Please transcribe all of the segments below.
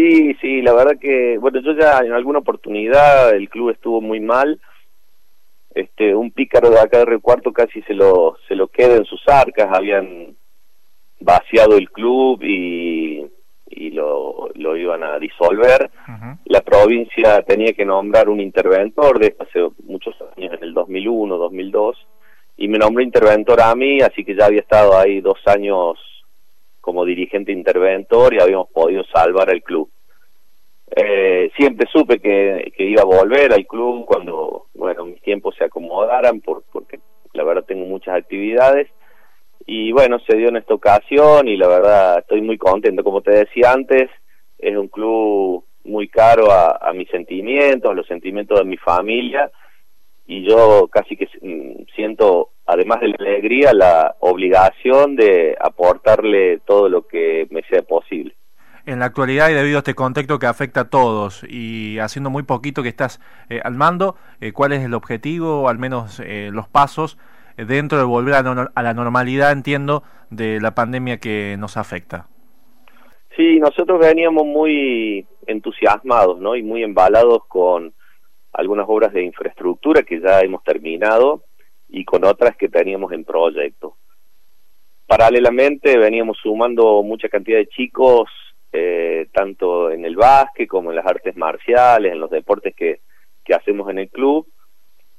Sí, sí, la verdad que, bueno, yo ya en alguna oportunidad el club estuvo muy mal. Este, un pícaro de acá de Recuarto casi se lo, se lo queda en sus arcas, habían vaciado el club y, y lo, lo iban a disolver. La provincia tenía que nombrar un interventor de hace muchos años, en el 2001, 2002, y me nombró interventor a mí, así que ya había estado ahí dos años como dirigente interventor y habíamos podido salvar al club. Eh, siempre supe que, que, iba a volver al club cuando, bueno, mis tiempos se acomodaran, por, porque la verdad tengo muchas actividades. Y bueno, se dio en esta ocasión y la verdad estoy muy contento. Como te decía antes, es un club muy caro a, a mis sentimientos, a los sentimientos de mi familia. Y yo casi que mm, siento además de la alegría, la obligación de aportarle todo lo que me sea posible. En la actualidad y debido a este contexto que afecta a todos y haciendo muy poquito que estás eh, al mando, eh, ¿cuál es el objetivo o al menos eh, los pasos dentro de volver a, a, la normalidad, entiendo, de la pandemia que nos afecta? Sí, nosotros veníamos muy entusiasmados ¿no? y muy embalados con algunas obras de infraestructura que ya hemos terminado y con otras que teníamos en proyecto. Paralelamente veníamos sumando mucha cantidad de chicos, eh, tanto en el básquet como en las artes marciales, en los deportes que, que hacemos en el club,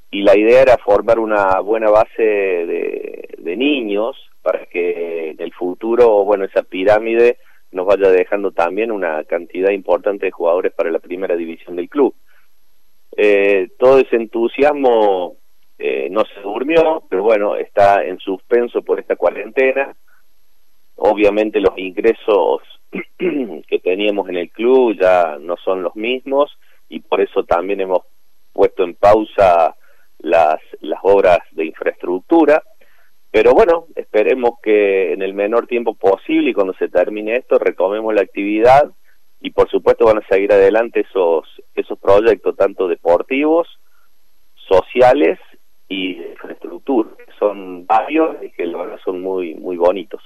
y la idea era formar una buena base de, de niños para que en el futuro, bueno, esa pirámide nos vaya dejando también una cantidad importante de jugadores para la primera división del club. Eh, todo ese entusiasmo eh, no se durmió, pero bueno, está en suspenso por esta cuarentena. Obviamente los ingresos que teníamos en el club ya no son los mismos y por eso también hemos puesto en pausa las, las obras de infraestructura. Pero bueno, esperemos que en el menor tiempo posible y cuando se termine esto retomemos la actividad y por supuesto van a seguir adelante esos, esos proyectos tanto deportivos, sociales y de infraestructura. Son varios y que la son muy, muy bonitos.